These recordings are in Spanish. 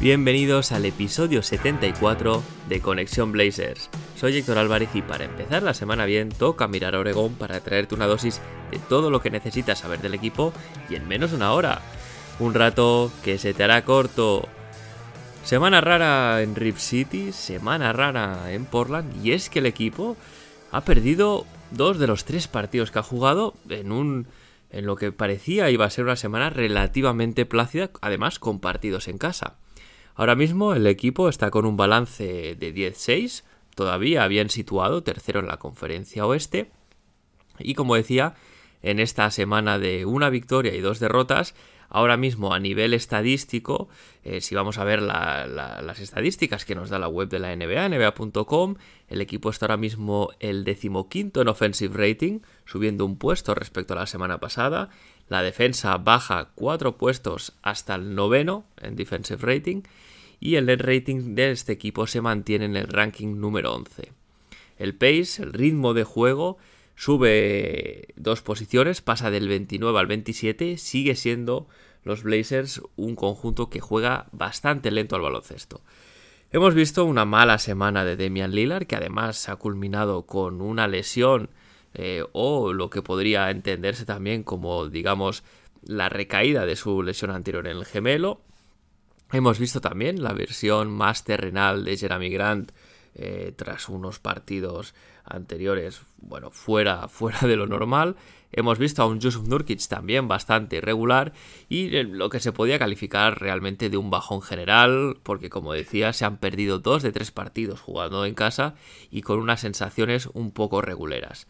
Bienvenidos al episodio 74 de Conexión Blazers. Soy Héctor Álvarez y para empezar la semana bien toca mirar a Oregón para traerte una dosis de todo lo que necesitas saber del equipo y en menos de una hora. Un rato que se te hará corto. Semana rara en Rip City, semana rara en Portland y es que el equipo ha perdido dos de los tres partidos que ha jugado en un en lo que parecía iba a ser una semana relativamente plácida, además con partidos en casa. Ahora mismo el equipo está con un balance de 10-6, todavía bien situado, tercero en la conferencia oeste. Y como decía, en esta semana de una victoria y dos derrotas, ahora mismo a nivel estadístico, eh, si vamos a ver la, la, las estadísticas que nos da la web de la NBA, nba.com, el equipo está ahora mismo el decimoquinto en offensive rating, subiendo un puesto respecto a la semana pasada. La defensa baja cuatro puestos hasta el noveno en defensive rating y el net rating de este equipo se mantiene en el ranking número 11. El pace, el ritmo de juego, sube dos posiciones, pasa del 29 al 27, sigue siendo los Blazers un conjunto que juega bastante lento al baloncesto. Hemos visto una mala semana de Damian Lillard, que además ha culminado con una lesión eh, o lo que podría entenderse también como, digamos, la recaída de su lesión anterior en el gemelo. Hemos visto también la versión más terrenal de Jeremy Grant eh, tras unos partidos anteriores, bueno, fuera, fuera de lo normal. Hemos visto a un Yusuf Nurkic también bastante irregular y lo que se podía calificar realmente de un bajón general, porque como decía, se han perdido dos de tres partidos jugando en casa y con unas sensaciones un poco reguleras.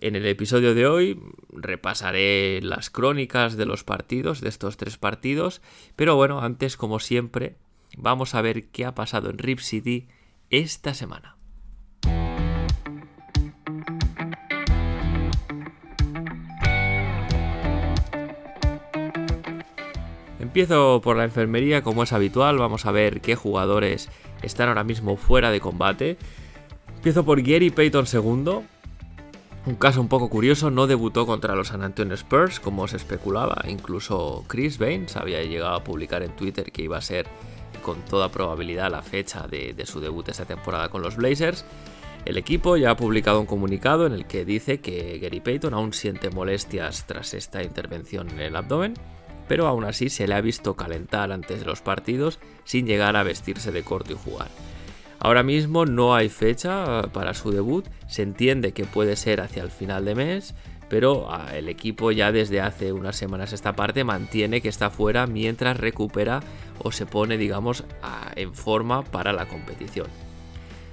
En el episodio de hoy repasaré las crónicas de los partidos, de estos tres partidos, pero bueno, antes como siempre, vamos a ver qué ha pasado en Rip City esta semana. Empiezo por la enfermería como es habitual, vamos a ver qué jugadores están ahora mismo fuera de combate. Empiezo por Gary Payton II, un caso un poco curioso, no debutó contra los San Antonio Spurs como se especulaba, incluso Chris Baines había llegado a publicar en Twitter que iba a ser con toda probabilidad la fecha de, de, su debut esta temporada con los Blazers. El equipo ya ha publicado un comunicado en el que dice que Gary Payton aún siente molestias tras esta intervención en el abdomen, pero aún así se le ha visto calentar antes de los partidos sin llegar a vestirse de corto y jugar. Ahora mismo no hay fecha para su debut, se entiende que puede ser hacia el final de mes, pero el equipo ya desde hace unas semanas esta parte mantiene que está fuera mientras recupera o se pone, digamos, en forma para la competición.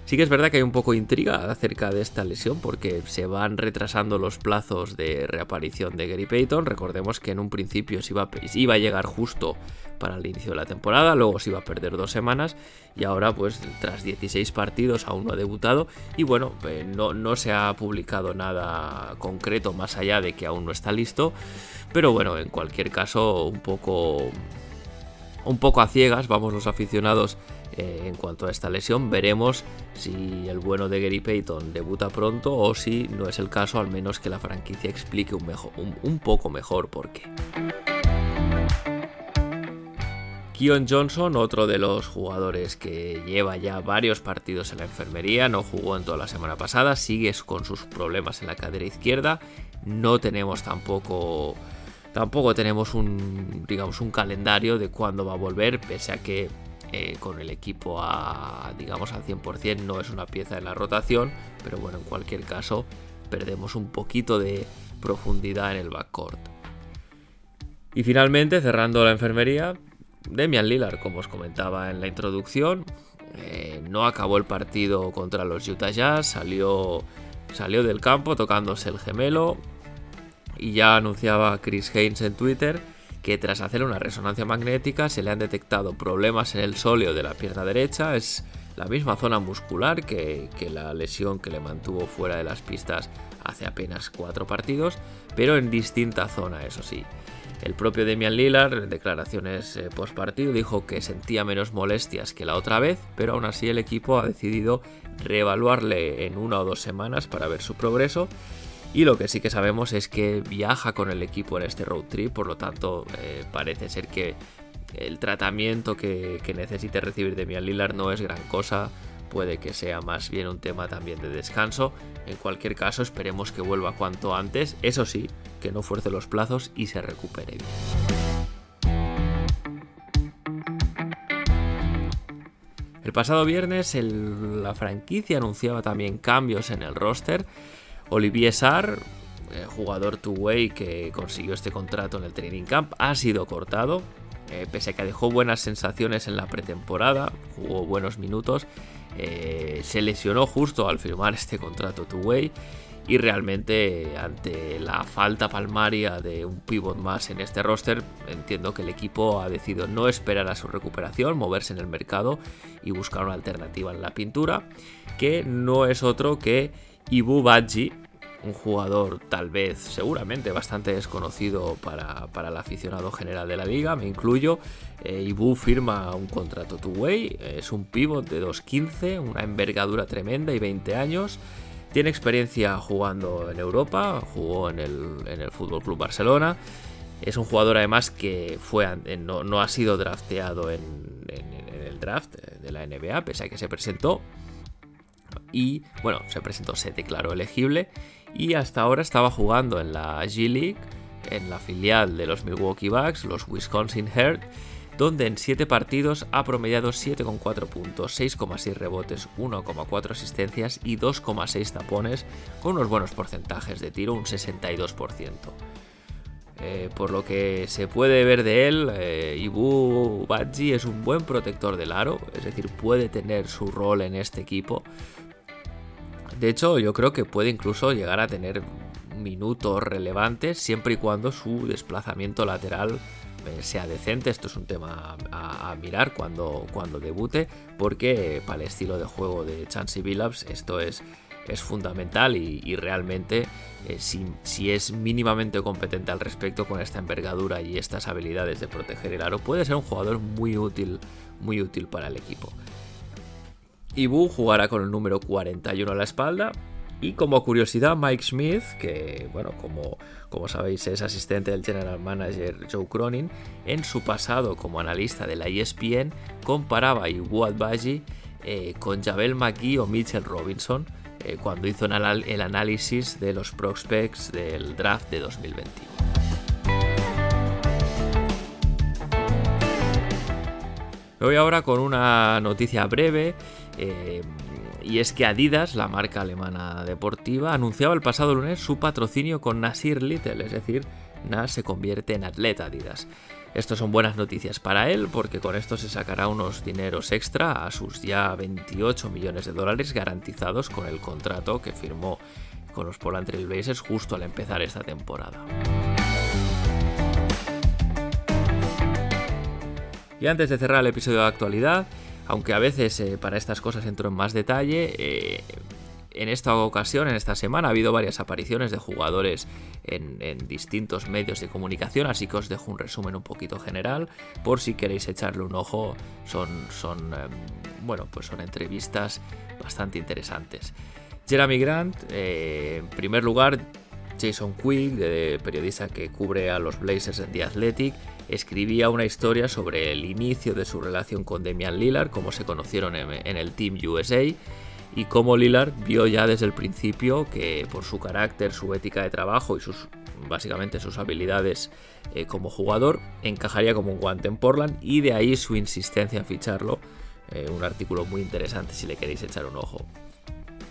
Sí que es verdad que hay un poco de intriga acerca de esta lesión porque se van retrasando los plazos de reaparición de Gary Payton. Recordemos que en un principio se iba, iba a llegar justo para el inicio de la temporada, luego se iba a perder dos semanas y ahora pues tras 16 partidos aún no ha debutado y bueno, eh, no, no se ha publicado nada concreto más allá de que aún no está listo, pero bueno, en cualquier caso un poco un poco a ciegas, vamos los aficionados eh, en cuanto a esta lesión. Veremos si el bueno de Gary Payton debuta pronto o si no es el caso, al menos que la franquicia explique un, mejor, un, poco mejor por qué. Keon Johnson, otro de los jugadores que lleva ya varios partidos en la enfermería, no jugó en toda la semana pasada, sigue con sus problemas en la cadera izquierda. No tenemos tampoco tampoco tenemos un digamos un calendario de cuándo va a volver, pese a que eh, con el equipo a digamos al 100% no es una pieza en la rotación, pero bueno, en cualquier caso perdemos un poquito de profundidad en el backcourt. Y finalmente, cerrando la enfermería, Demian Lillard, como os comentaba en la introducción, eh, no acabó el partido contra los Utah Jazz, salió, salió del campo tocándose el gemelo y ya anunciaba Chris Haynes en Twitter que tras hacer una resonancia magnética se le han detectado problemas en el sóleo de la pierna derecha, es la misma zona muscular que, la lesión que le mantuvo fuera de las pistas hace apenas cuatro partidos, pero en distinta zona, eso sí. El propio Demian Lillard, en declaraciones eh, post partido, dijo que sentía menos molestias que la otra vez, pero aún así el equipo ha decidido reevaluarle en una o dos semanas para ver su progreso y lo que sí que sabemos es que viaja con el equipo en este road trip, por lo tanto eh, parece ser que el tratamiento que, necesite recibir de Mian Lillard no es gran cosa, puede que sea más bien un tema también de descanso. En cualquier caso, esperemos que vuelva cuanto antes, eso sí, que no fuerce los plazos y se recupere bien. El pasado viernes la franquicia anunciaba también cambios en el roster Olivier Sarr, eh, jugador two-way que consiguió este contrato en el training camp, ha sido cortado. Eh, pese a que dejó buenas sensaciones en la pretemporada, jugó buenos minutos, eh, se lesionó justo al firmar este contrato two-way y realmente ante la falta palmaria de un pivot más en este roster, entiendo que el equipo ha decidido no esperar a su recuperación, moverse en el mercado y buscar una alternativa en la pintura, que no es otro que Ibu Badji, un jugador tal vez seguramente bastante desconocido para, el aficionado general de la liga, me incluyo. Eh, Ibu firma un contrato two-way, es un pivot de 2.15, una envergadura tremenda y 20 años. Tiene experiencia jugando en Europa, jugó en el, en el Fútbol Club Barcelona. Es un jugador además que fue, no, ha sido drafteado en, en el draft de la NBA, pese a que se presentó, y bueno, se presentó, se declaró elegible y hasta ahora estaba jugando en la G League, en la filial de los Milwaukee Bucks, los Wisconsin Herd, donde en 7 partidos ha promediado 7,4 puntos, 6,6 rebotes, 1,4 asistencias y 2,6 tapones, con unos buenos porcentajes de tiro, un 62%. Eh, por lo que se puede ver de él, eh, Ibu Badji es un buen protector del aro, es decir, puede tener su rol en este equipo, de hecho, yo creo que puede incluso llegar a tener minutos relevantes siempre y cuando su desplazamiento lateral eh, sea decente. Esto es un tema a, mirar cuando, cuando debute, porque para el estilo de juego de Chansey Billups esto es, es fundamental y, realmente eh, si, si, es mínimamente competente al respecto con esta envergadura y estas habilidades de proteger el aro, puede ser un jugador muy útil, muy útil para el equipo. Ibu jugará con el número 41 a la espalda. Y como curiosidad, Mike Smith, que bueno, como, como sabéis es asistente del general manager Joe Cronin, en su pasado como analista de la ESPN comparaba a Ibu Adbaji eh, con Javel McGee o Mitchell Robinson eh, cuando hizo el análisis de los prospects del draft de 2021. Me voy ahora con una noticia breve eh, y es que Adidas, la marca alemana deportiva, anunciaba el pasado lunes su patrocinio con Nasir Little, es decir, Nas se convierte en atleta Adidas. Esto son buenas noticias para él porque con esto se sacará unos dineros extra a sus ya 28 millones de dólares garantizados con el contrato que firmó con los Portland Trail Blazers justo al empezar esta temporada. Y antes de cerrar el episodio de actualidad, aunque a veces eh, para estas cosas entro en más detalle, eh, en esta ocasión, en esta semana, ha habido varias apariciones de jugadores en, distintos medios de comunicación, así que os dejo un resumen un poquito general, por si queréis echarle un ojo, son, son em, bueno, pues son entrevistas bastante interesantes. Jeremy Grant, eh, en primer lugar, Jason Quick, periodista que cubre a los Blazers en The Athletic, escribía una historia sobre el inicio de su relación con Damian Lillard, cómo se conocieron en, el Team USA y cómo Lillard vio ya desde el principio que por su carácter, su ética de trabajo y sus básicamente sus habilidades eh, como jugador encajaría como un guante en Portland y de ahí su insistencia en ficharlo. Eh, un artículo muy interesante si le queréis echar un ojo.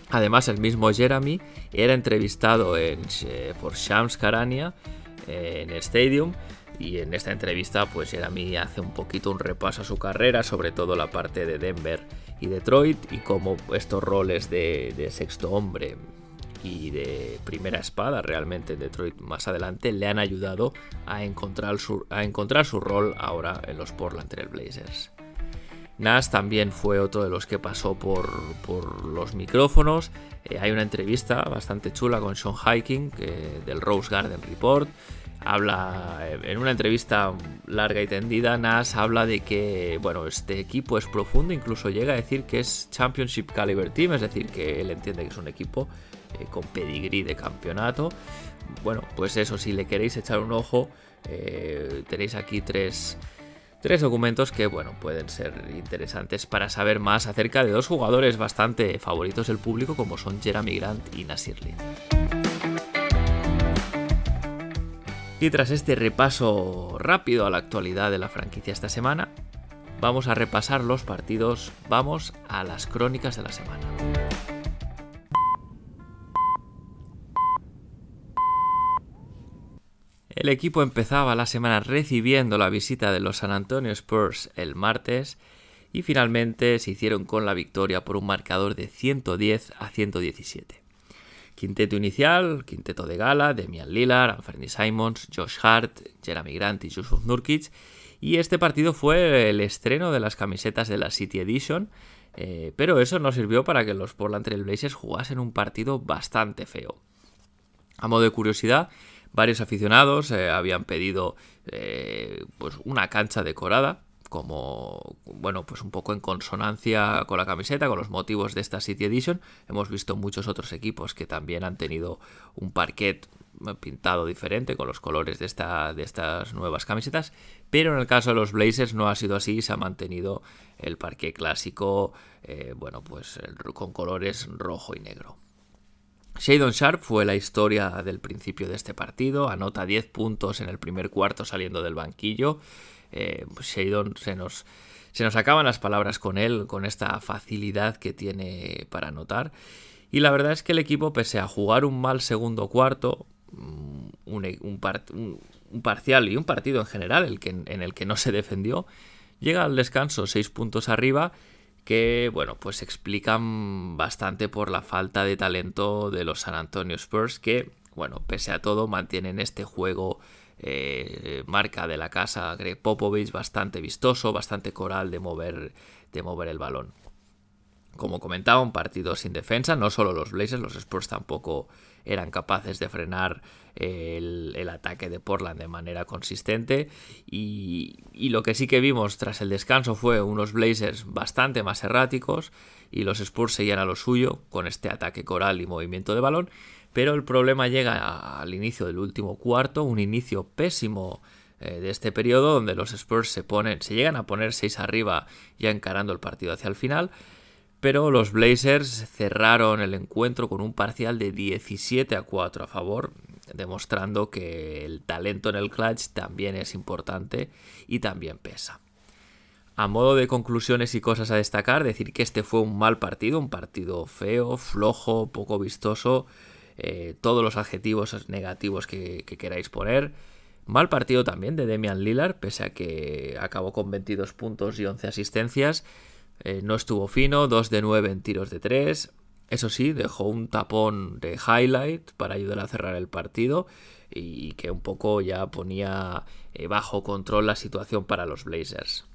Además, el mismo Jeremy era entrevistado en, eh, por Shams Karania en Stadium y en esta entrevista pues Jeremy hace un poquito un repaso a su carrera, sobre todo la parte de Denver y Detroit y cómo estos roles de, sexto hombre y de primera espada realmente en Detroit más adelante le han ayudado a encontrar su, a encontrar su rol ahora en los Portland Trail Blazers. Nash también fue otro de los que pasó por, los micrófonos. Eh, hay una entrevista bastante chula con Sean Hiking del Rose Garden Report. Habla eh, en una entrevista larga y tendida. Nash habla de que bueno, este equipo es profundo, incluso llega a decir que es Championship Caliber Team, es decir, que él entiende que es un equipo eh, con pedigree de campeonato. Bueno, pues eso, si le queréis echar un ojo, tenéis aquí tres, Tres documentos que, bueno, pueden ser interesantes para saber más acerca de dos jugadores bastante favoritos del público como son Jeremy Grant y Nasir Lee. Y tras este repaso rápido a la actualidad de la franquicia esta semana, vamos a repasar los partidos, vamos a las crónicas de la semana. El equipo empezaba la semana recibiendo la visita de los San Antonio Spurs el martes y finalmente se hicieron con la victoria por un marcador de 110 a 117. Quinteto inicial, quinteto de gala, Demian Lillard, Anthony Simons, Josh Hart, Jeremy Grant y Yusuf Nurkic. Y este partido fue el estreno de las camisetas de la City Edition, eh, pero eso no sirvió para que los Portland Trail Blazers jugasen un partido bastante feo. A modo de curiosidad, Varios aficionados eh, habían pedido eh, pues una cancha decorada, como, bueno, pues un poco en consonancia con la camiseta, con los motivos de esta City Edition. Hemos visto muchos otros equipos que también han tenido un parquet pintado diferente con los colores de, esta, de estas nuevas camisetas, pero en el caso de los Blazers no ha sido así, se ha mantenido el parquet clásico, eh, bueno, pues con colores rojo y negro. Shadon Sharp fue la historia del principio de este partido, anota 10 puntos en el primer cuarto saliendo del banquillo. Eh, pues se nos, se nos acaban las palabras con él, con esta facilidad que tiene para anotar. Y la verdad es que el equipo, pese a jugar un mal segundo cuarto, mm, un, parcial y un partido en general el que, en el que no se defendió, llega al descanso 6 puntos arriba que bueno, pues explican bastante por la falta de talento de los San Antonio Spurs que, bueno, pese a todo mantienen este juego eh, marca de la casa Greg Popovich bastante vistoso, bastante coral de mover, de mover el balón. Como comentaba, un partido sin defensa, no solo los Blazers, los Spurs tampoco eran capaces de frenar el, ataque de Portland de manera consistente y, lo que sí que vimos tras el descanso fue unos Blazers bastante más erráticos y los Spurs seguían a lo suyo con este ataque coral y movimiento de balón, pero el problema llega al inicio del último cuarto, un inicio pésimo eh, de este periodo donde los Spurs se ponen, se llegan a poner 6 arriba ya encarando el partido hacia el final pero los Blazers cerraron el encuentro con un parcial de 17 a 4 a favor, demostrando que el talento en el clutch también es importante y también pesa. A modo de conclusiones y cosas a destacar, decir que este fue un mal partido, un partido feo, flojo, poco vistoso, eh, todos los adjetivos negativos que, que queráis poner. Mal partido también de Demian Lillard, pese a que acabó con 22 puntos y 11 asistencias eh, no estuvo fino, 2 de 9 en tiros de 3. Eso sí, dejó un tapón de highlight para ayudar a cerrar el partido y que un poco ya ponía eh, bajo control la situación para los Blazers.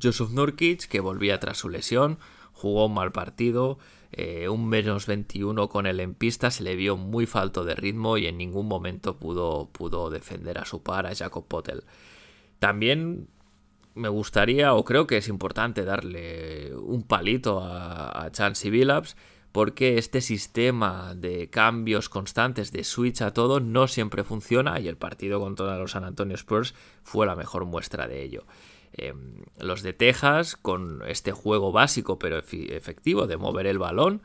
Joseph Nurkic, que volvía tras su lesión, jugó un mal partido, eh, un menos 21 con él en pista, se le vio muy falto de ritmo y en ningún momento pudo, pudo defender a su par, a Jacob Potel. También me gustaría o creo que es importante darle un palito a, a Chansey Billups porque este sistema de cambios constantes, de switch a todo, no siempre funciona y el partido contra los San Antonio Spurs fue la mejor muestra de ello. Em, los de Texas, con este juego básico pero efectivo de mover el balón,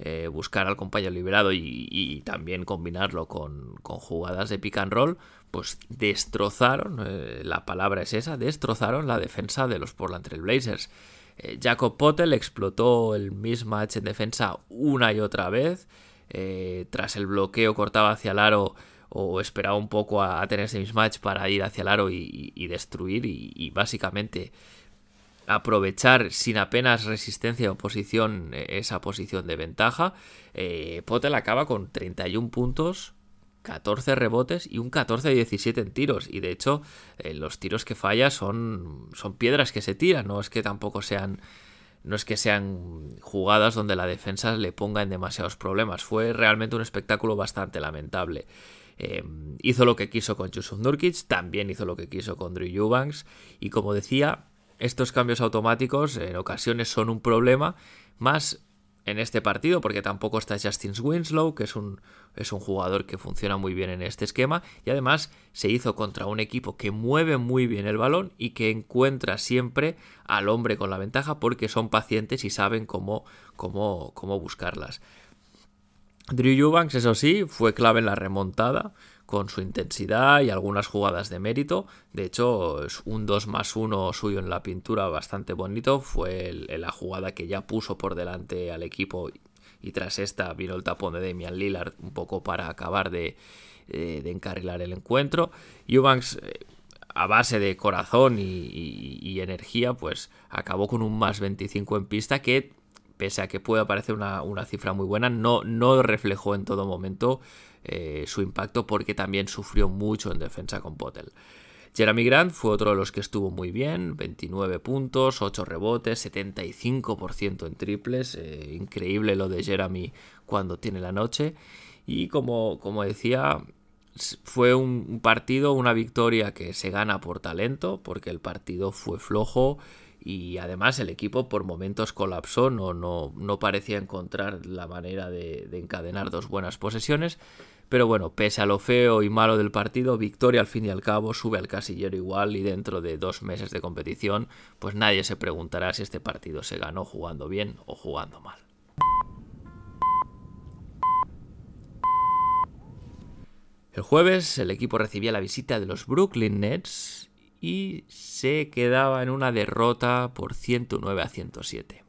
eh, buscar al compañero liberado y, también combinarlo con, jugadas de pick and roll, pues destrozaron, eh, la palabra es esa, destrozaron la defensa de los Portland Trail Blazers. Eh, Jacob Potel explotó el mismatch en defensa una y otra vez. tras el bloqueo cortaba hacia el aro o esperaba un poco a, tener ese mismatch para ir hacia el aro y, destruir y, básicamente aprovechar sin apenas resistencia o oposición esa posición de ventaja. Eh, Potel acaba con 31 puntos, 14 rebotes y un 14-17 en tiros. Y de hecho, eh, los tiros que falla son, son piedras que se tiran, no es que tampoco sean. No es que sean jugadas donde la defensa le ponga en demasiados problemas. Fue realmente un espectáculo bastante lamentable. Eh, hizo lo que quiso con Yusuf Nurkic, también hizo lo que quiso con Drew Eubanks. Y como decía, estos cambios automáticos en ocasiones son un problema, más en este partido, porque tampoco está Justin Winslow, que es un, es un jugador que funciona muy bien en este esquema, y además se hizo contra un equipo que mueve muy bien el balón y que encuentra siempre al hombre con la ventaja porque son pacientes y saben cómo, cómo, cómo buscarlas. Drew Eubanks, eso sí, fue clave en la remontada, con su intensidad y algunas jugadas de mérito. De hecho, un 2 más 1 suyo en la pintura bastante bonito. Fue la jugada que ya puso por delante al equipo y tras esta vino el tapón de Damian Lillard un poco para acabar de, eh, encarrilar el encuentro. Eubanks, eh, a base de corazón y, energía, pues acabó con un más 25 en pista que, pese a que pueda parecer una, una cifra muy buena, no, no reflejó en todo momento eh, su impacto porque también sufrió mucho en defensa con Potel. Jeremy Grant fue otro de los que estuvo muy bien, 29 puntos, 8 rebotes, 75% en triples, eh, increíble lo de Jeremy cuando tiene la noche. Y como, como decía, fue un partido, una victoria que se gana por talento, porque el partido fue flojo y además el equipo por momentos colapsó, no, no, no parecía encontrar la manera de, encadenar dos buenas posesiones. Pero bueno, pese a lo feo y malo del partido, victoria al fin y al cabo sube al casillero igual y dentro de dos meses de competición, pues nadie se preguntará si este partido se ganó jugando bien o jugando mal. El jueves el equipo recibía la visita de los Brooklyn Nets y se quedaba en una derrota por 109 a 107.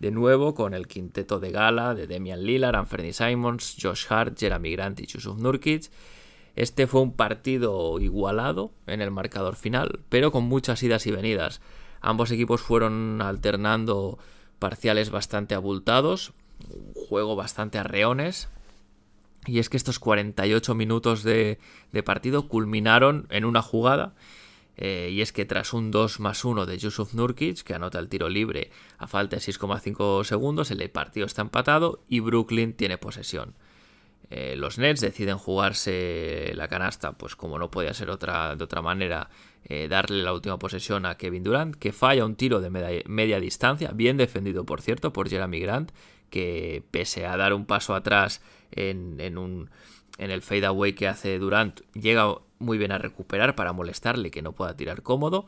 De nuevo con el quinteto de gala de Demian Lillard, Anthony Simons, Josh Hart, Jeremy Grant y Yusuf Nurkic. Este fue un partido igualado en el marcador final, pero con muchas idas y venidas. Ambos equipos fueron alternando parciales bastante abultados, un juego bastante arreones. Y es que estos 48 minutos de partido culminaron en una jugada eh, y es que tras un 2 más 1 de Yusuf Nurkic, que anota el tiro libre a falta de 6,5 segundos, el partido está empatado y Brooklyn tiene posesión. Eh, los Nets deciden jugarse la canasta, pues como no podía ser otra, de otra manera, eh, darle la última posesión a Kevin Durant, que falla un tiro de media, distancia, bien defendido por cierto por Jeremy Grant, que pese a dar un paso atrás en, en un en el fadeaway que hace Durant llega muy bien a recuperar para molestarle que no pueda tirar cómodo.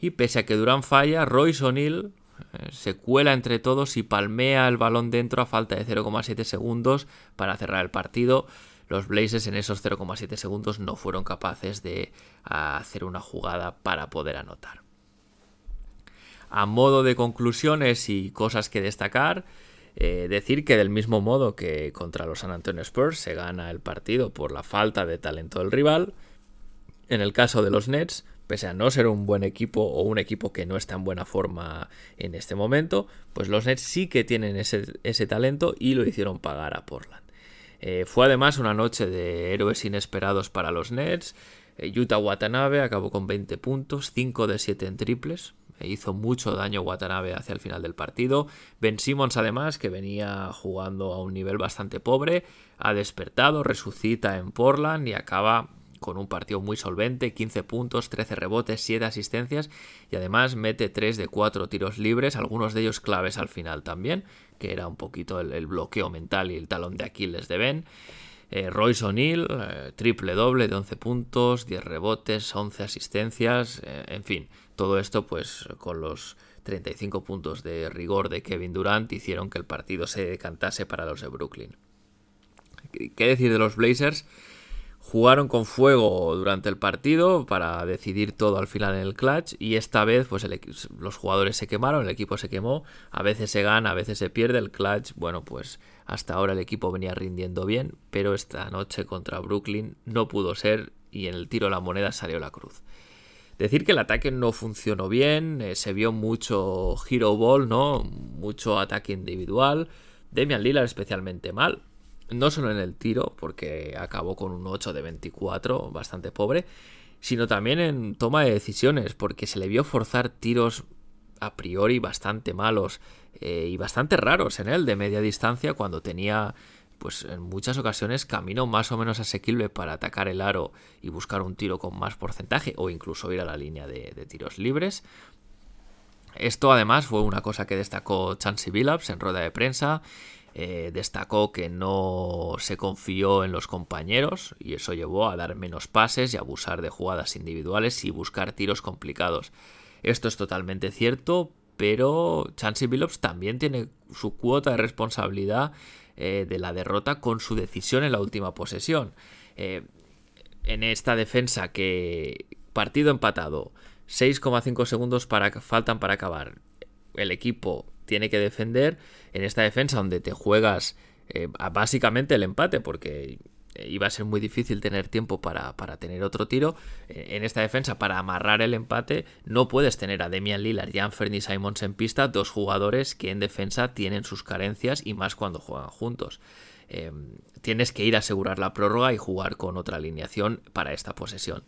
Y pese a que Durant falla, Royce O'Neill eh, se cuela entre todos y palmea el balón dentro a falta de 0,7 segundos para cerrar el partido. Los Blazers en esos 0,7 segundos no fueron capaces de hacer una jugada para poder anotar. A modo de conclusiones y cosas que destacar, eh, decir que del mismo modo que contra los San Antonio Spurs se gana el partido por la falta de talento del rival, en el caso de los Nets, pese a no ser un buen equipo o un equipo que no está en buena forma en este momento, pues los Nets sí que tienen ese, talento y lo hicieron pagar a Portland. Eh, fue además una noche de héroes inesperados para los Nets. Eh, Utah Watanabe acabó con 20 puntos, 5 de 7 en triples, hizo mucho daño Watanabe hacia el final del partido. Ben Simmons además, que venía jugando a un nivel bastante pobre, ha despertado, resucita en Portland y acaba con un partido muy solvente, 15 puntos, 13 rebotes, 7 asistencias y además mete 3 de 4 tiros libres, algunos de ellos claves al final también, que era un poquito el, bloqueo mental y el talón de Aquiles de Ben. Eh, Royce O'Neill, eh, triple doble de 11 puntos, 10 rebotes, 11 asistencias, eh, en fin, todo esto pues con los 35 puntos de rigor de Kevin Durant hicieron que el partido se decantase para los de Brooklyn. ¿Qué decir de los Blazers? Jugaron con fuego durante el partido para decidir todo al final en el clutch y esta vez pues los jugadores se quemaron, el equipo se quemó, a veces se gana, a veces se pierde el clutch, bueno pues hasta ahora el equipo venía rindiendo bien, pero esta noche contra Brooklyn no pudo ser y en el tiro la moneda salió la cruz. Decir que el ataque no funcionó bien, eh, se vio mucho hero ball, ¿no? Mucho ataque individual. Demian Lillard especialmente mal. No solo en el tiro, porque acabó con un 8 de 24, bastante pobre, sino también en toma de decisiones, porque se le vio forzar tiros a priori bastante malos eh, y bastante raros en él de media distancia cuando tenía pues en muchas ocasiones camino más o menos asequible para atacar el aro y buscar un tiro con más porcentaje o incluso ir a la línea de, tiros libres. Esto además fue una cosa que destacó Chansey Billups en rueda de prensa. Eh, destacó que no se confió en los compañeros y eso llevó a dar menos pases y abusar de jugadas individuales y buscar tiros complicados. Esto es totalmente cierto, pero Chansey Billups también tiene su cuota de responsabilidad eh, de la derrota con su decisión en la última posesión. Eh, en esta defensa que partido empatado, 6,5 segundos para, faltan para acabar. El equipo tiene que defender en esta defensa donde te juegas eh, básicamente el empate, porque eh, iba a ser muy difícil tener tiempo para, tener otro tiro. Eh, en esta defensa, para amarrar el empate, no puedes tener a Demian Lillard y Anthony Simons en pista, dos jugadores que en defensa tienen sus carencias y más cuando juegan juntos. Tienes que ir a asegurar la prórroga y jugar con otra alineación para esta posesión.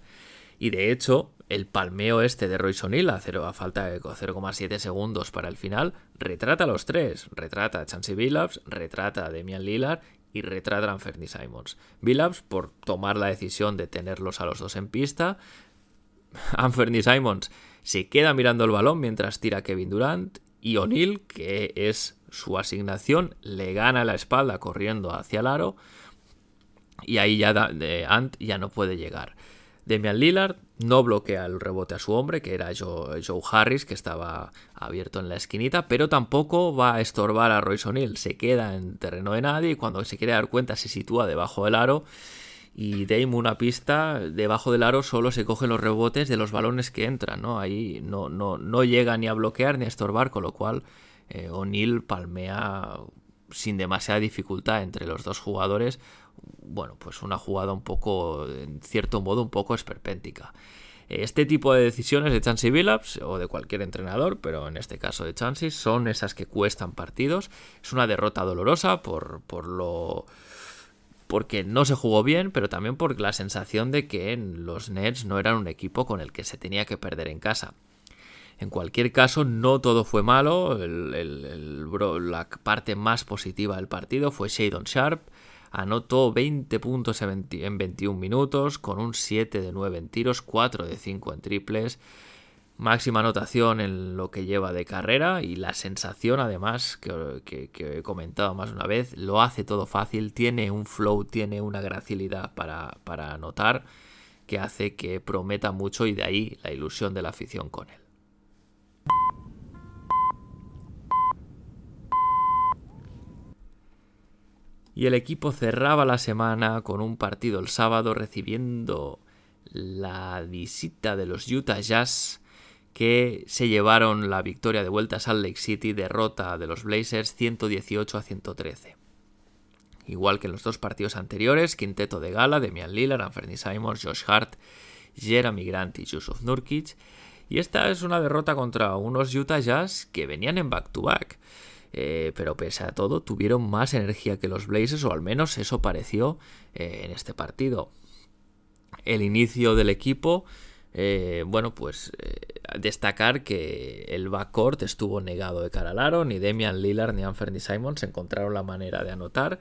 Y de hecho, el palmeo este de Royce O'Neill a, a falta de 0,7 segundos para el final retrata a los tres. Retrata a Chansey Billups, retrata a Demian Lillard y retrata a Anthony Simons. Billups por tomar la decisión de tenerlos a los dos en pista. Anthony Simons se queda mirando el balón mientras tira Kevin Durant y O'Neill, que es su asignación, le gana la espalda corriendo hacia el aro y ahí ya Ant ya no puede llegar. Demian Lillard no bloquea el rebote a su hombre, que era Joe, Harris, que estaba abierto en la esquinita, pero tampoco va a estorbar a Royce O'Neill. Se queda en terreno de nadie y cuando se quiere dar cuenta se sitúa debajo del aro. Y Dame una pista, debajo del aro solo se cogen los rebotes de los balones que entran, ¿no? Ahí no, no, no llega ni a bloquear ni a estorbar, con lo cual eh, O'Neill palmea sin demasiada dificultad entre los dos jugadores bueno, pues una jugada un poco, en cierto modo, un poco esperpéntica. Este tipo de decisiones de Chansey Billups o de cualquier entrenador, pero en este caso de Chansey, son esas que cuestan partidos. Es una derrota dolorosa por, por lo porque no se jugó bien, pero también por la sensación de que los Nets no eran un equipo con el que se tenía que perder en casa. En cualquier caso, no todo fue malo. la parte más positiva del partido fue Shadon Sharp, Anotó 20 puntos en 21 minutos, con un 7 de 9 en tiros, 4 de 5 en triples. Máxima anotación en lo que lleva de carrera y la sensación además que, he comentado más una vez, lo hace todo fácil, tiene un flow, tiene una gracilidad para, para anotar que hace que prometa mucho y de ahí la ilusión de la afición con él. Y el equipo cerraba la semana con un partido el sábado recibiendo la visita de los Utah Jazz que se llevaron la victoria de vuelta a Salt Lake City, derrota de los Blazers 118 a 113. Igual que en los dos partidos anteriores, quinteto de gala, Demian Lillard, Anthony Simons, Josh Hart, Jeremy Grant y Yusuf Nurkic. Y esta es una derrota contra unos Utah Jazz que venían en back to back eh, pero pese a todo tuvieron más energía que los Blazers, o al menos eso pareció eh, en este partido. El inicio del equipo, eh, bueno, pues destacar que el backcourt estuvo negado de cara al aro, ni Demian Lillard ni Anthony Simons encontraron la manera de anotar.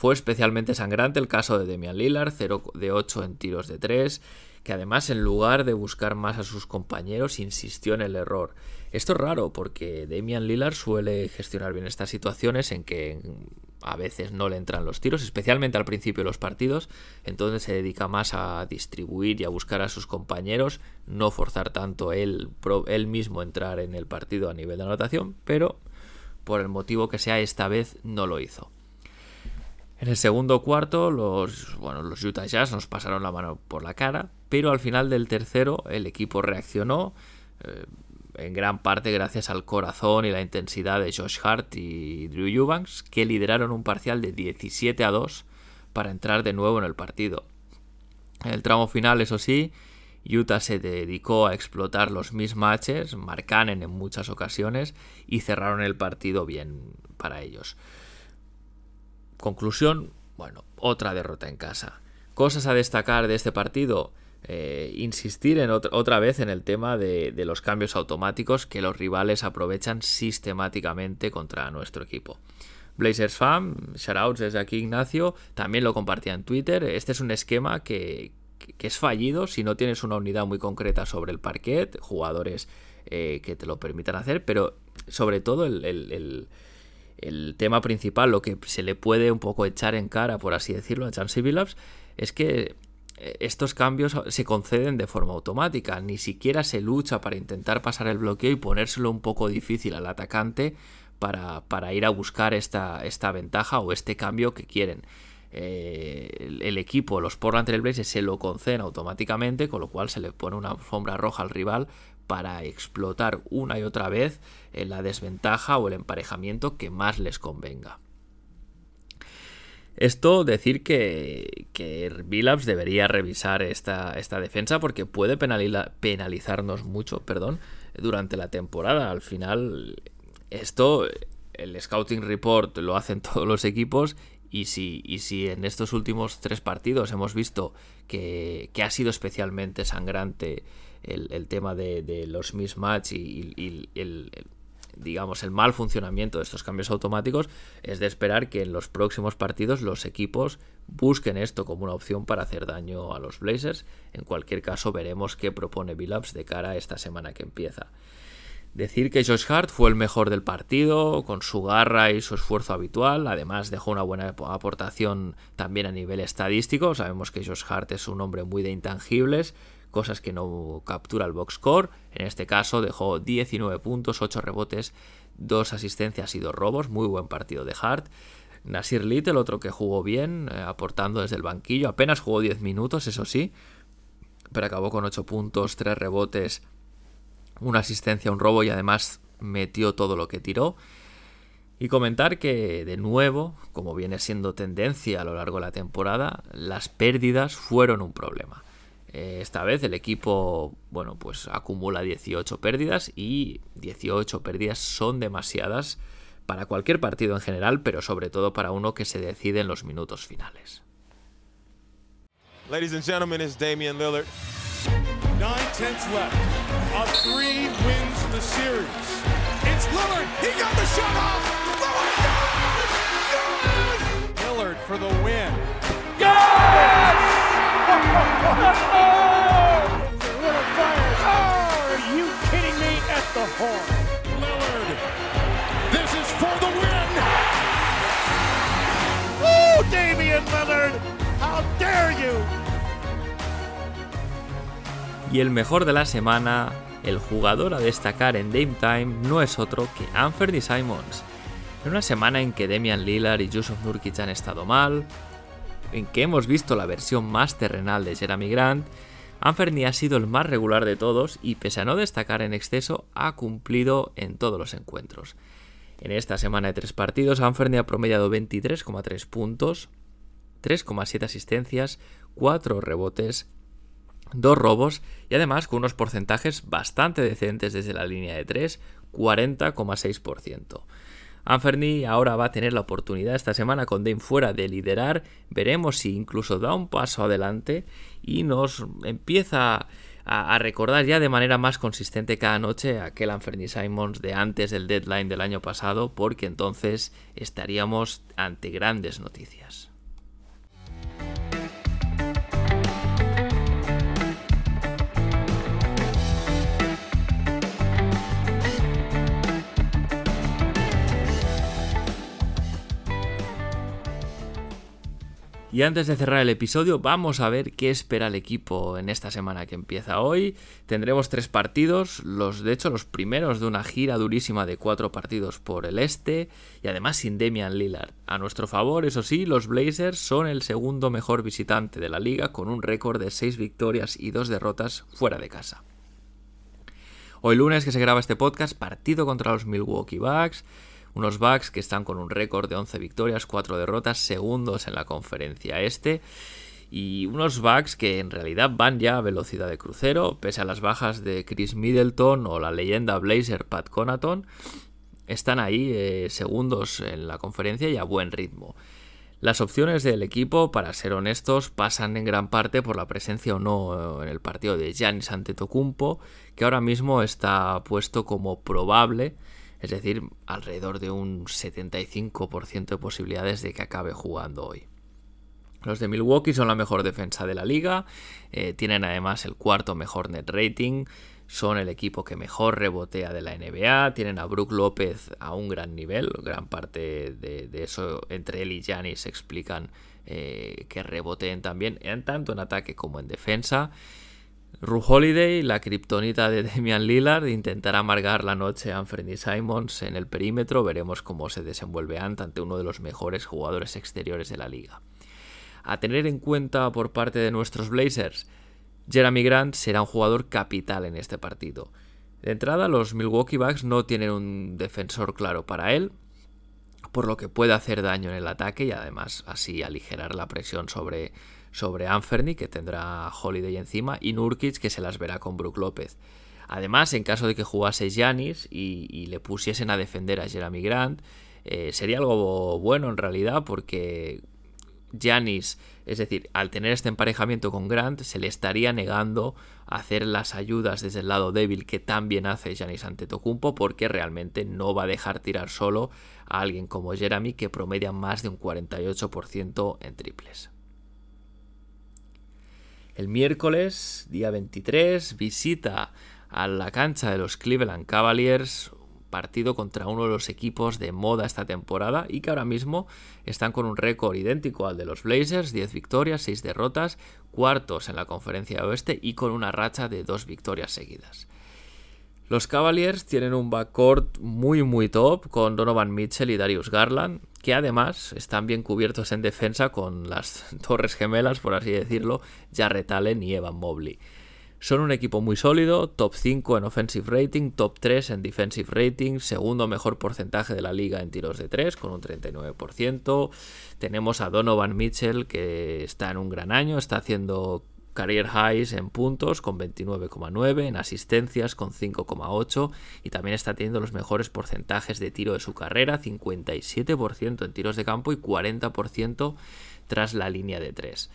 Fue especialmente sangrante el caso de Demian Lillard, 0 de 8 en tiros de 3, que además en lugar de buscar más a sus compañeros insistió en el error. Esto es raro porque Damian Lillard suele gestionar bien estas situaciones en que a veces no le entran los tiros, especialmente al principio de los partidos, entonces se dedica más a distribuir y a buscar a sus compañeros, no forzar tanto él, él mismo entrar en el partido a nivel de anotación, pero por el motivo que sea esta vez no lo hizo. En el segundo cuarto, los, bueno, los Utah Jazz nos pasaron la mano por la cara, pero al final del tercero el equipo reaccionó. Eh, en gran parte gracias al corazón y la intensidad de Josh Hart y Drew Eubanks, que lideraron un parcial de 17 a 2 para entrar de nuevo en el partido. En el tramo final, eso sí, Utah se dedicó a explotar los mismatches, marcanen en muchas ocasiones y cerraron el partido bien para ellos. Conclusión, bueno, otra derrota en casa. Cosas a destacar de este partido. Eh, insistir en otra, vez en el tema de, los cambios automáticos que los rivales aprovechan sistemáticamente contra nuestro equipo. Blazers Fan, shoutouts desde aquí Ignacio, también lo compartía en Twitter. Este es un esquema que, que es fallido si no tienes una unidad muy concreta sobre el parquet, jugadores eh, que te lo permitan hacer, pero sobre todo el, tema principal, lo que se le puede un poco echar en cara, por así decirlo, a Chansey Billups, es que eh, estos cambios se conceden de forma automática, ni siquiera se lucha para intentar pasar el bloqueo y ponérselo un poco difícil al atacante para, para ir a buscar esta, esta ventaja o este cambio que quieren. Eh, el, equipo, los Portland Trail Blazers, se lo conceden automáticamente, con lo cual se le pone una sombra roja al rival para explotar una y otra vez en la desventaja o el emparejamiento que más les convenga. Esto decir que, que Billups debería revisar esta, esta, defensa porque puede penalizarnos mucho perdón, durante la temporada. Al final, esto, el Scouting Report lo hacen todos los equipos y si, y en estos últimos tres partidos hemos visto que, ha sido especialmente sangrante el, tema de, los mismatch y, el, digamos, el mal funcionamiento de estos cambios automáticos, es de esperar que en los próximos partidos los equipos busquen esto como una opción para hacer daño a los Blazers. En cualquier caso, veremos qué propone Billups de cara a esta semana que empieza. Decir que Josh Hart fue el mejor del partido, con su garra y su esfuerzo habitual. Además, dejó una buena aportación también a nivel estadístico. Sabemos que Josh Hart es un hombre muy de intangibles, cosas que no captura el box score. En este caso, dejó 19 puntos, 8 rebotes, 2 asistencias y 2 robos. Muy buen partido de Hart. Nasir Little, otro que jugó bien, eh, aportando desde el banquillo. Apenas jugó 10 minutos, eso sí, pero acabó con 8 puntos, 3 rebotes una asistencia, un robo y además metió todo lo que tiró. Y comentar que, de nuevo, como viene siendo tendencia a lo largo de la temporada, las pérdidas fueron un problema. Eh, esta vez el equipo, bueno, pues acumula 18 pérdidas y 18 pérdidas son demasiadas para cualquier partido en general, pero sobre todo para uno que se decide en los minutos finales. Ladies and gentlemen, it's Damian Lillard. Nine tenths left. A three wins the series. It's Lillard. He got the shot off. Lillard got it. Lillard for the win. It! Lillard fires. Oh, are you kidding me? At the horn. Lillard. This is for the win. Woo, Damian Lillard. How dare you? Y el mejor de la semana, el jugador a destacar en Dame Time no es otro que Anthony Simons. En una semana en que Demian Lillard y Yusuf Nurkic han estado mal, en que hemos visto la versión más terrenal de Jeremy Grant, Anthony ha sido el más regular de todos y pese a no destacar en exceso, ha cumplido en todos los encuentros. En esta semana de tres partidos, Anthony ha promediado 23,3 puntos, 3,7 asistencias, 4 rebotes, dos robos y además con unos porcentajes bastante decentes desde la línea de 3, 40,6%. Anferni ahora va a tener la oportunidad esta semana con Dame fuera de liderar. Veremos si incluso da un paso adelante y nos empieza a, recordar ya de manera más consistente cada noche aquel Anferni Simons de antes del deadline del año pasado, porque entonces estaríamos ante grandes noticias. Y antes de cerrar el episodio, vamos a ver qué espera el equipo en esta semana que empieza hoy. Tendremos tres partidos, los de hecho los primeros de una gira durísima de cuatro partidos por el este y además sin Demian Lillard. A nuestro favor, eso sí, los Blazers son el segundo mejor visitante de la liga con un récord de seis victorias y dos derrotas fuera de casa. Hoy lunes que se graba este podcast, partido contra los Milwaukee Bucks. Unos Bucks que están con un récord de 11 victorias, 4 derrotas, segundos en la conferencia este. y unos backs que en realidad van ya a velocidad de crucero, pese a las bajas de Chris Middleton o la leyenda Blazer Pat Conaton, están ahí eh, segundos en la conferencia y a buen ritmo. Las opciones del equipo, para ser honestos, pasan en gran parte por la presencia o no en el partido de Giannis Antetokounmpo, que ahora mismo está puesto como probable, es decir, alrededor de un 75% de posibilidades de que acabe jugando hoy. Los de Milwaukee son la mejor defensa de la liga, eh, tienen además el cuarto mejor net rating, son el equipo que mejor rebotea de la NBA, tienen a Brook López a un gran nivel, gran parte de, eso entre él y Giannis explican eh, que reboteen también, tanto en ataque como en defensa. Ru Holiday, la kriptonita de Damian Lillard, intentará amargar la noche a Anthony Simons en el perímetro. Veremos cómo se desenvuelve Ant ante uno de los mejores jugadores exteriores de la liga a tener en cuenta por parte de nuestros Blazers, Jeremy Grant será un jugador capital en este partido. De entrada, los Milwaukee Bucks no tienen un defensor claro para él, por lo que puede hacer daño en el ataque y además así aligerar la presión sobre, sobre Anferny, que tendrá Holiday encima, y Nurkic, que se las verá con Brook López. Además, en caso de que jugase Giannis y, le pusiesen a defender a Jeremy Grant, eh, sería algo bueno en realidad porque Janis, es decir, al tener este emparejamiento con Grant, se le estaría negando hacer las ayudas desde el lado débil que también hace Janis ante Tocumpo, porque realmente no va a dejar tirar solo a alguien como Jeremy que promedia más de un 48% en triples. El miércoles, día 23, visita a la cancha de los Cleveland Cavaliers partido contra uno de los equipos de moda esta temporada y que ahora mismo están con un récord idéntico al de los Blazers, 10 victorias, 6 derrotas, cuartos en la conferencia oeste y con una racha de dos victorias seguidas. Los Cavaliers tienen un backcourt muy muy top con Donovan Mitchell y Darius Garland, que además están bien cubiertos en defensa con las torres gemelas, por así decirlo, Jarrett Allen y Evan Mobley. Son un equipo muy sólido, top 5 en offensive rating, top 3 en defensive rating, segundo mejor porcentaje de la liga en tiros de 3 con un 39%. Tenemos a Donovan Mitchell que está en un gran año, está haciendo career highs en puntos con 29,9, en asistencias con 5,8 y también está teniendo los mejores porcentajes de tiro de su carrera, 57% en tiros de campo y 40% tras la línea de 3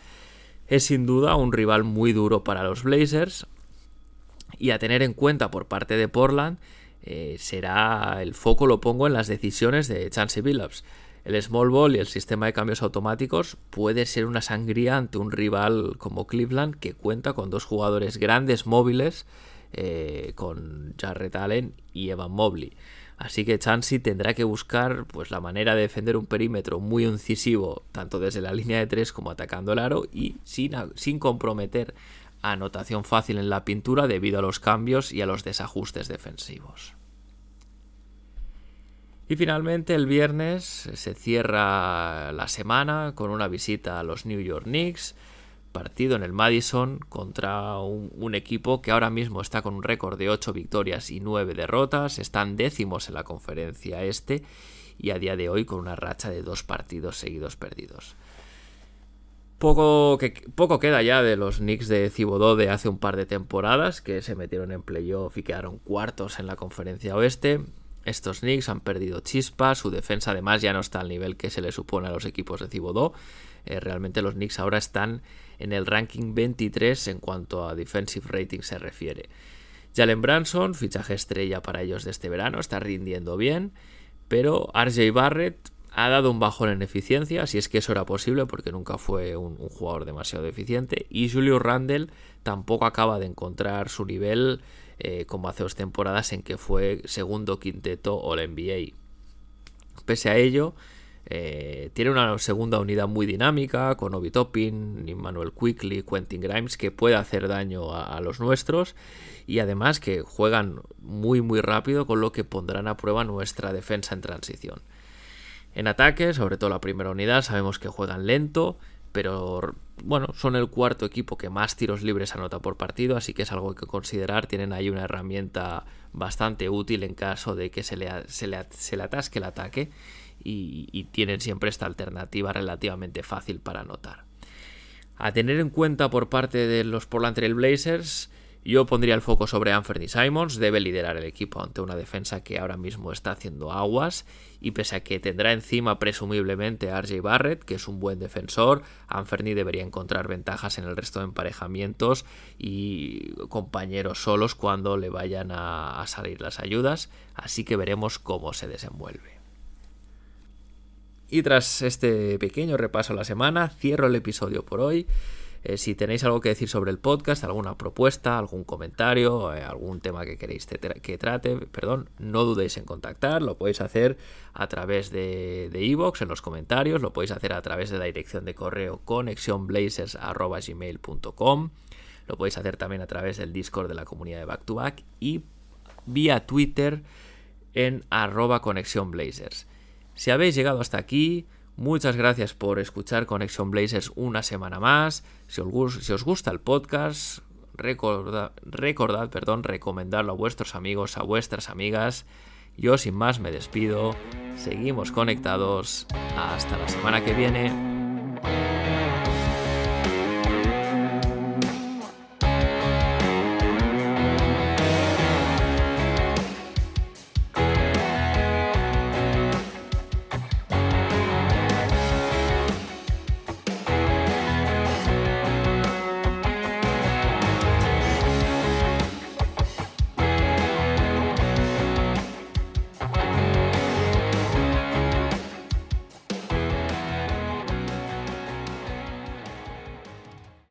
es sin duda un rival muy duro para los Blazers y a tener en cuenta por parte de Portland eh, será el foco lo pongo en las decisiones de Chance Billups. El small ball y el sistema de cambios automáticos puede ser una sangría ante un rival como Cleveland que cuenta con dos jugadores grandes móviles eh, con Jarrett Allen y Evan Mobley. Así que Chansey tendrá que buscar pues, la manera de defender un perímetro muy incisivo, tanto desde la línea de tres como atacando el aro, y sin, sin comprometer anotación fácil en la pintura debido a los cambios y a los desajustes defensivos. Y finalmente el viernes se cierra la semana con una visita a los New York Knicks partido en el Madison contra un, equipo que ahora mismo está con un récord de 8 victorias y 9 derrotas, están décimos en la conferencia este y a día de hoy con una racha de dos partidos seguidos perdidos. Poco, que, poco queda ya de los Knicks de Cibodó de hace un par de temporadas que se metieron en playoff y quedaron cuartos en la conferencia oeste. Estos Knicks han perdido chispa, su defensa además ya no está al nivel que se le supone a los equipos de Cibodó. Eh, realmente los Knicks ahora están en el ranking 23 en cuanto a defensive rating se refiere. Jalen Branson, fichaje estrella para ellos de este verano, está rindiendo bien, pero RJ Barrett ha dado un bajón en eficiencia, si es que eso era posible, porque nunca fue un, jugador demasiado eficiente, y Julio Randle tampoco acaba de encontrar su nivel eh, como hace dos temporadas en que fue segundo quinteto All NBA. Pese a ello, eh, tiene una segunda unidad muy dinámica con Obi Toppin, Manuel Quickly, Quentin Grimes que puede hacer daño a, los nuestros y además que juegan muy muy rápido con lo que pondrán a prueba nuestra defensa en transición. En ataque, sobre todo la primera unidad, sabemos que juegan lento, pero bueno, son el cuarto equipo que más tiros libres anota por partido, así que es algo que considerar. Tienen ahí una herramienta bastante útil en caso de que se le, se le atasque el ataque y, tienen siempre esta alternativa relativamente fácil para anotar. A tener en cuenta por parte de los Portland Blazers, yo pondría el foco sobre Anthony Simons, debe liderar el equipo ante una defensa que ahora mismo está haciendo aguas y pese a que tendrá encima presumiblemente a RJ Barrett, que es un buen defensor, Anthony debería encontrar ventajas en el resto de emparejamientos y compañeros solos cuando le vayan a, a salir las ayudas, así que veremos cómo se desenvuelve. Y tras este pequeño repaso a la semana, cierro el episodio por hoy. Eh, si tenéis algo que decir sobre el podcast, alguna propuesta, algún comentario, eh, algún tema que queréis que trate, perdón, no dudéis en contactar. Lo podéis hacer a través de Evox en los comentarios, lo podéis hacer a través de la dirección de correo conexionblazers.gmail.com, lo podéis hacer también a través del Discord de la comunidad de Back to Back y vía Twitter en arroba. Si habéis llegado hasta aquí, Muchas gracias por escuchar Conexión Blazers una semana más. Si os, gusta el podcast, recordad, recordad perdón, recomendarlo a vuestros amigos, a vuestras amigas. Yo sin más me despido. Seguimos conectados. Hasta la semana que viene.